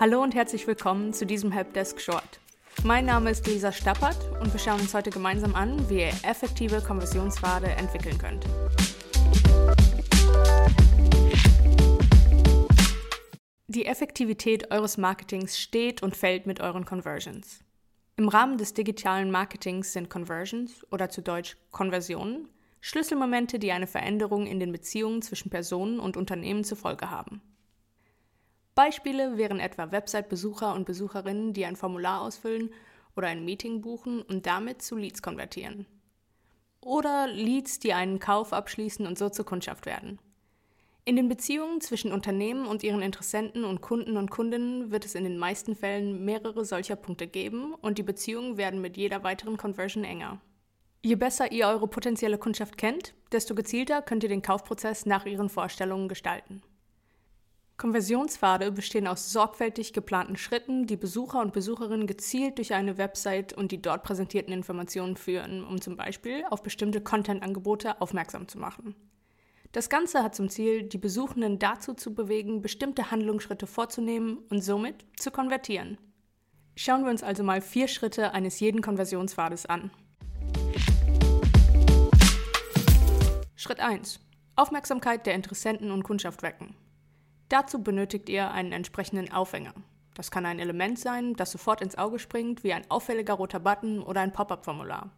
Hallo und herzlich willkommen zu diesem Helpdesk Short. Mein Name ist Lisa Stappert und wir schauen uns heute gemeinsam an, wie ihr effektive Konversionspfade entwickeln könnt. Die Effektivität eures Marketings steht und fällt mit euren Conversions. Im Rahmen des digitalen Marketings sind Conversions oder zu Deutsch Konversionen Schlüsselmomente, die eine Veränderung in den Beziehungen zwischen Personen und Unternehmen zur Folge haben. Beispiele wären etwa Website-Besucher und Besucherinnen, die ein Formular ausfüllen oder ein Meeting buchen und damit zu Leads konvertieren. Oder Leads, die einen Kauf abschließen und so zur Kundschaft werden. In den Beziehungen zwischen Unternehmen und ihren Interessenten und Kunden und Kundinnen wird es in den meisten Fällen mehrere solcher Punkte geben und die Beziehungen werden mit jeder weiteren Conversion enger. Je besser ihr eure potenzielle Kundschaft kennt, desto gezielter könnt ihr den Kaufprozess nach ihren Vorstellungen gestalten. Konversionspfade bestehen aus sorgfältig geplanten Schritten, die Besucher und Besucherinnen gezielt durch eine Website und die dort präsentierten Informationen führen, um zum Beispiel auf bestimmte Content-Angebote aufmerksam zu machen. Das Ganze hat zum Ziel, die Besuchenden dazu zu bewegen, bestimmte Handlungsschritte vorzunehmen und somit zu konvertieren. Schauen wir uns also mal vier Schritte eines jeden Konversionspfades an. Schritt 1. Aufmerksamkeit der Interessenten und Kundschaft wecken. Dazu benötigt ihr einen entsprechenden Aufhänger. Das kann ein Element sein, das sofort ins Auge springt, wie ein auffälliger roter Button oder ein Pop-up-Formular.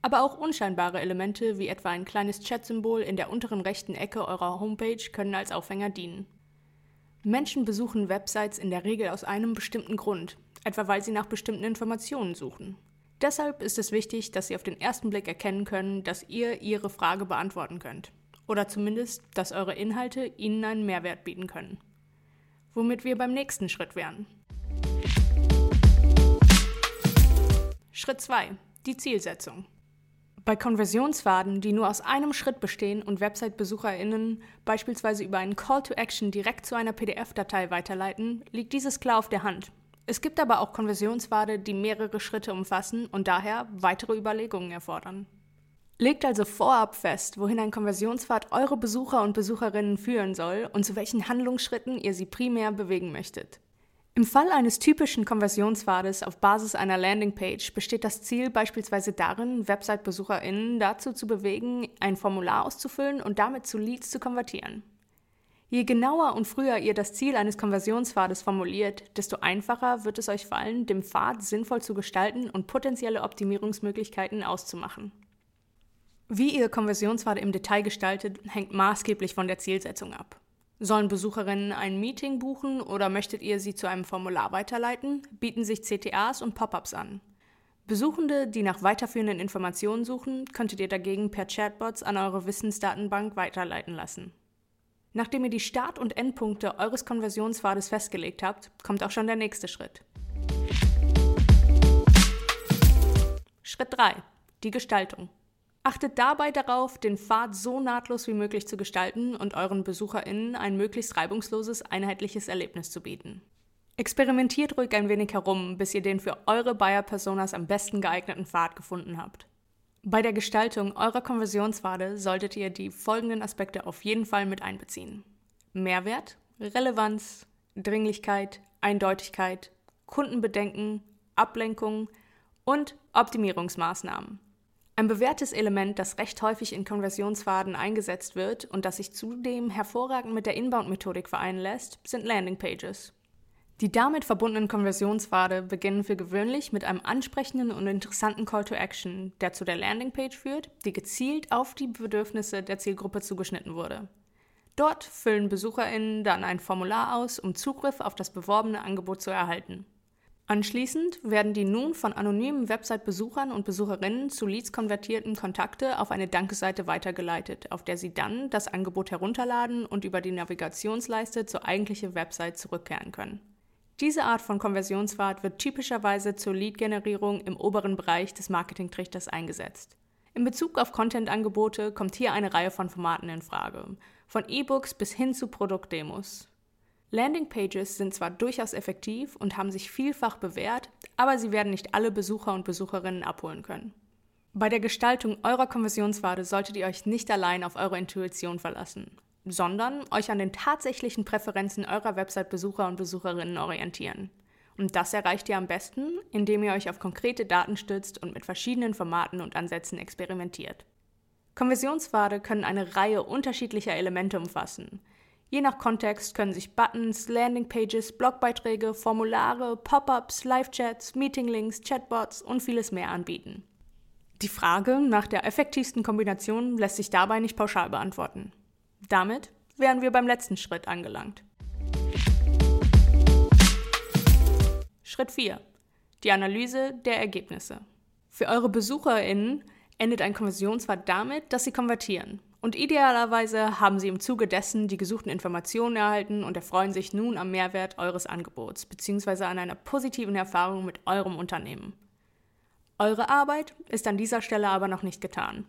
Aber auch unscheinbare Elemente wie etwa ein kleines Chat-Symbol in der unteren rechten Ecke eurer Homepage können als Aufhänger dienen. Menschen besuchen Websites in der Regel aus einem bestimmten Grund, etwa weil sie nach bestimmten Informationen suchen. Deshalb ist es wichtig, dass Sie auf den ersten Blick erkennen können, dass ihr Ihre Frage beantworten könnt. Oder zumindest, dass eure Inhalte Ihnen einen Mehrwert bieten können. Womit wir beim nächsten Schritt wären. Schritt 2. Die Zielsetzung. Bei Konversionspfaden, die nur aus einem Schritt bestehen und Website-BesucherInnen beispielsweise über einen Call to Action direkt zu einer PDF-Datei weiterleiten, liegt dieses klar auf der Hand. Es gibt aber auch Konversionspfade, die mehrere Schritte umfassen und daher weitere Überlegungen erfordern. Legt also vorab fest, wohin ein Konversionspfad eure Besucher und Besucherinnen führen soll und zu welchen Handlungsschritten ihr sie primär bewegen möchtet. Im Fall eines typischen Konversionspfades auf Basis einer Landingpage besteht das Ziel beispielsweise darin, Website-BesucherInnen dazu zu bewegen, ein Formular auszufüllen und damit zu Leads zu konvertieren. Je genauer und früher ihr das Ziel eines Konversionspfades formuliert, desto einfacher wird es euch fallen, den Pfad sinnvoll zu gestalten und potenzielle Optimierungsmöglichkeiten auszumachen. Wie ihr Konversionspfade im Detail gestaltet, hängt maßgeblich von der Zielsetzung ab. Sollen Besucherinnen ein Meeting buchen oder möchtet ihr sie zu einem Formular weiterleiten, bieten sich CTAs und Pop-ups an. Besuchende, die nach weiterführenden Informationen suchen, könntet ihr dagegen per Chatbots an eure Wissensdatenbank weiterleiten lassen. Nachdem ihr die Start- und Endpunkte eures Konversionspfades festgelegt habt, kommt auch schon der nächste Schritt. Schritt 3. Die Gestaltung. Achtet dabei darauf, den Pfad so nahtlos wie möglich zu gestalten und euren BesucherInnen ein möglichst reibungsloses, einheitliches Erlebnis zu bieten. Experimentiert ruhig ein wenig herum, bis ihr den für eure Buyer-Personas am besten geeigneten Pfad gefunden habt. Bei der Gestaltung eurer Konversionspfade solltet ihr die folgenden Aspekte auf jeden Fall mit einbeziehen. Mehrwert, Relevanz, Dringlichkeit, Eindeutigkeit, Kundenbedenken, Ablenkung und Optimierungsmaßnahmen. Ein bewährtes Element, das recht häufig in Konversionspfaden eingesetzt wird und das sich zudem hervorragend mit der Inbound-Methodik vereinen lässt, sind Landingpages. Die damit verbundenen Konversionspfade beginnen für gewöhnlich mit einem ansprechenden und interessanten Call to Action, der zu der Landingpage führt, die gezielt auf die Bedürfnisse der Zielgruppe zugeschnitten wurde. Dort füllen BesucherInnen dann ein Formular aus, um Zugriff auf das beworbene Angebot zu erhalten. Anschließend werden die nun von anonymen Website-Besuchern und Besucherinnen zu Leads konvertierten Kontakte auf eine Dankeseite weitergeleitet, auf der sie dann das Angebot herunterladen und über die Navigationsleiste zur eigentlichen Website zurückkehren können. Diese Art von Konversionspfad wird typischerweise zur Lead-Generierung im oberen Bereich des Marketingtrichters eingesetzt. In Bezug auf Content-Angebote kommt hier eine Reihe von Formaten in Frage, von E-Books bis hin zu Produktdemos. Landingpages sind zwar durchaus effektiv und haben sich vielfach bewährt, aber sie werden nicht alle Besucher und Besucherinnen abholen können. Bei der Gestaltung eurer Konversionspfade solltet ihr euch nicht allein auf eure Intuition verlassen. sondern euch an den tatsächlichen Präferenzen eurer Website-Besucher und Besucherinnen orientieren. Und das erreicht ihr am besten, indem ihr euch auf konkrete Daten stützt und mit verschiedenen Formaten und Ansätzen experimentiert. Konversionspfade können eine Reihe unterschiedlicher Elemente umfassen. Je nach Kontext können sich Buttons, Landingpages, Blogbeiträge, Formulare, Pop-ups, Live-Chats, Meeting-Links, Chatbots und vieles mehr anbieten. Die Frage nach der effektivsten Kombination lässt sich dabei nicht pauschal beantworten. Damit wären wir beim letzten Schritt angelangt. Schritt 4. Die Analyse der Ergebnisse. Für eure BesucherInnen endet ein Konversionspfad damit, dass sie konvertieren. Und idealerweise haben sie im Zuge dessen die gesuchten Informationen erhalten und erfreuen sich nun am Mehrwert eures Angebots bzw. an einer positiven Erfahrung mit eurem Unternehmen. Eure Arbeit ist an dieser Stelle aber noch nicht getan.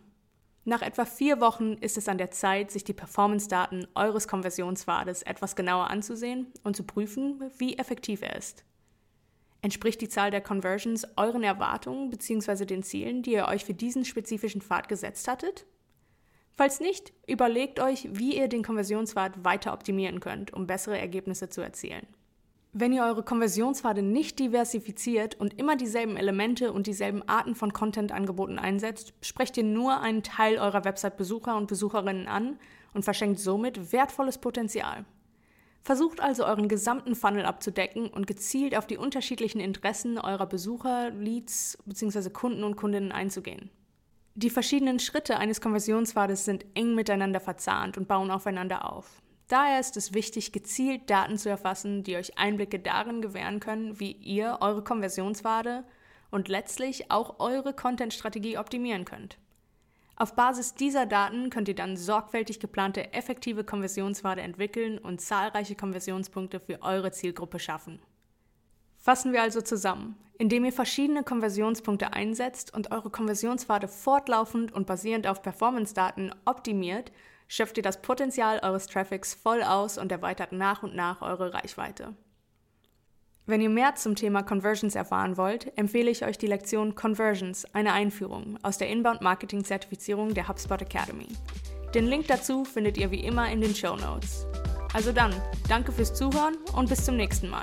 Nach etwa vier Wochen ist es an der Zeit, sich die Performance-Daten eures Konversionspfades etwas genauer anzusehen und zu prüfen, wie effektiv er ist. Entspricht die Zahl der Conversions euren Erwartungen bzw. den Zielen, die ihr euch für diesen spezifischen Pfad gesetzt hattet? Falls nicht, überlegt euch, wie ihr den Konversionspfad weiter optimieren könnt, um bessere Ergebnisse zu erzielen. Wenn ihr eure Konversionspfade nicht diversifiziert und immer dieselben Elemente und dieselben Arten von Content-Angeboten einsetzt, sprecht ihr nur einen Teil eurer Website-Besucher und Besucherinnen an und verschenkt somit wertvolles Potenzial. Versucht also euren gesamten Funnel abzudecken und gezielt auf die unterschiedlichen Interessen eurer Besucher, Leads bzw. Kunden und Kundinnen einzugehen. Die verschiedenen Schritte eines Konversionspfades sind eng miteinander verzahnt und bauen aufeinander auf. Daher ist es wichtig, gezielt Daten zu erfassen, die euch Einblicke darin gewähren können, wie ihr eure Konversionspfade und letztlich auch eure Content-Strategie optimieren könnt. Auf Basis dieser Daten könnt ihr dann sorgfältig geplante effektive Konversionspfade entwickeln und zahlreiche Konversionspunkte für eure Zielgruppe schaffen. Fassen wir also zusammen. Indem ihr verschiedene Konversionspunkte einsetzt und eure Konversionspfade fortlaufend und basierend auf Performance-Daten optimiert, schöpft ihr das Potenzial eures Traffics voll aus und erweitert nach und nach eure Reichweite. Wenn ihr mehr zum Thema Conversions erfahren wollt, empfehle ich euch die Lektion Conversions, eine Einführung aus der Inbound Marketing Zertifizierung der HubSpot Academy. Den Link dazu findet ihr wie immer in den Show Notes. Also dann, danke fürs Zuhören und bis zum nächsten Mal.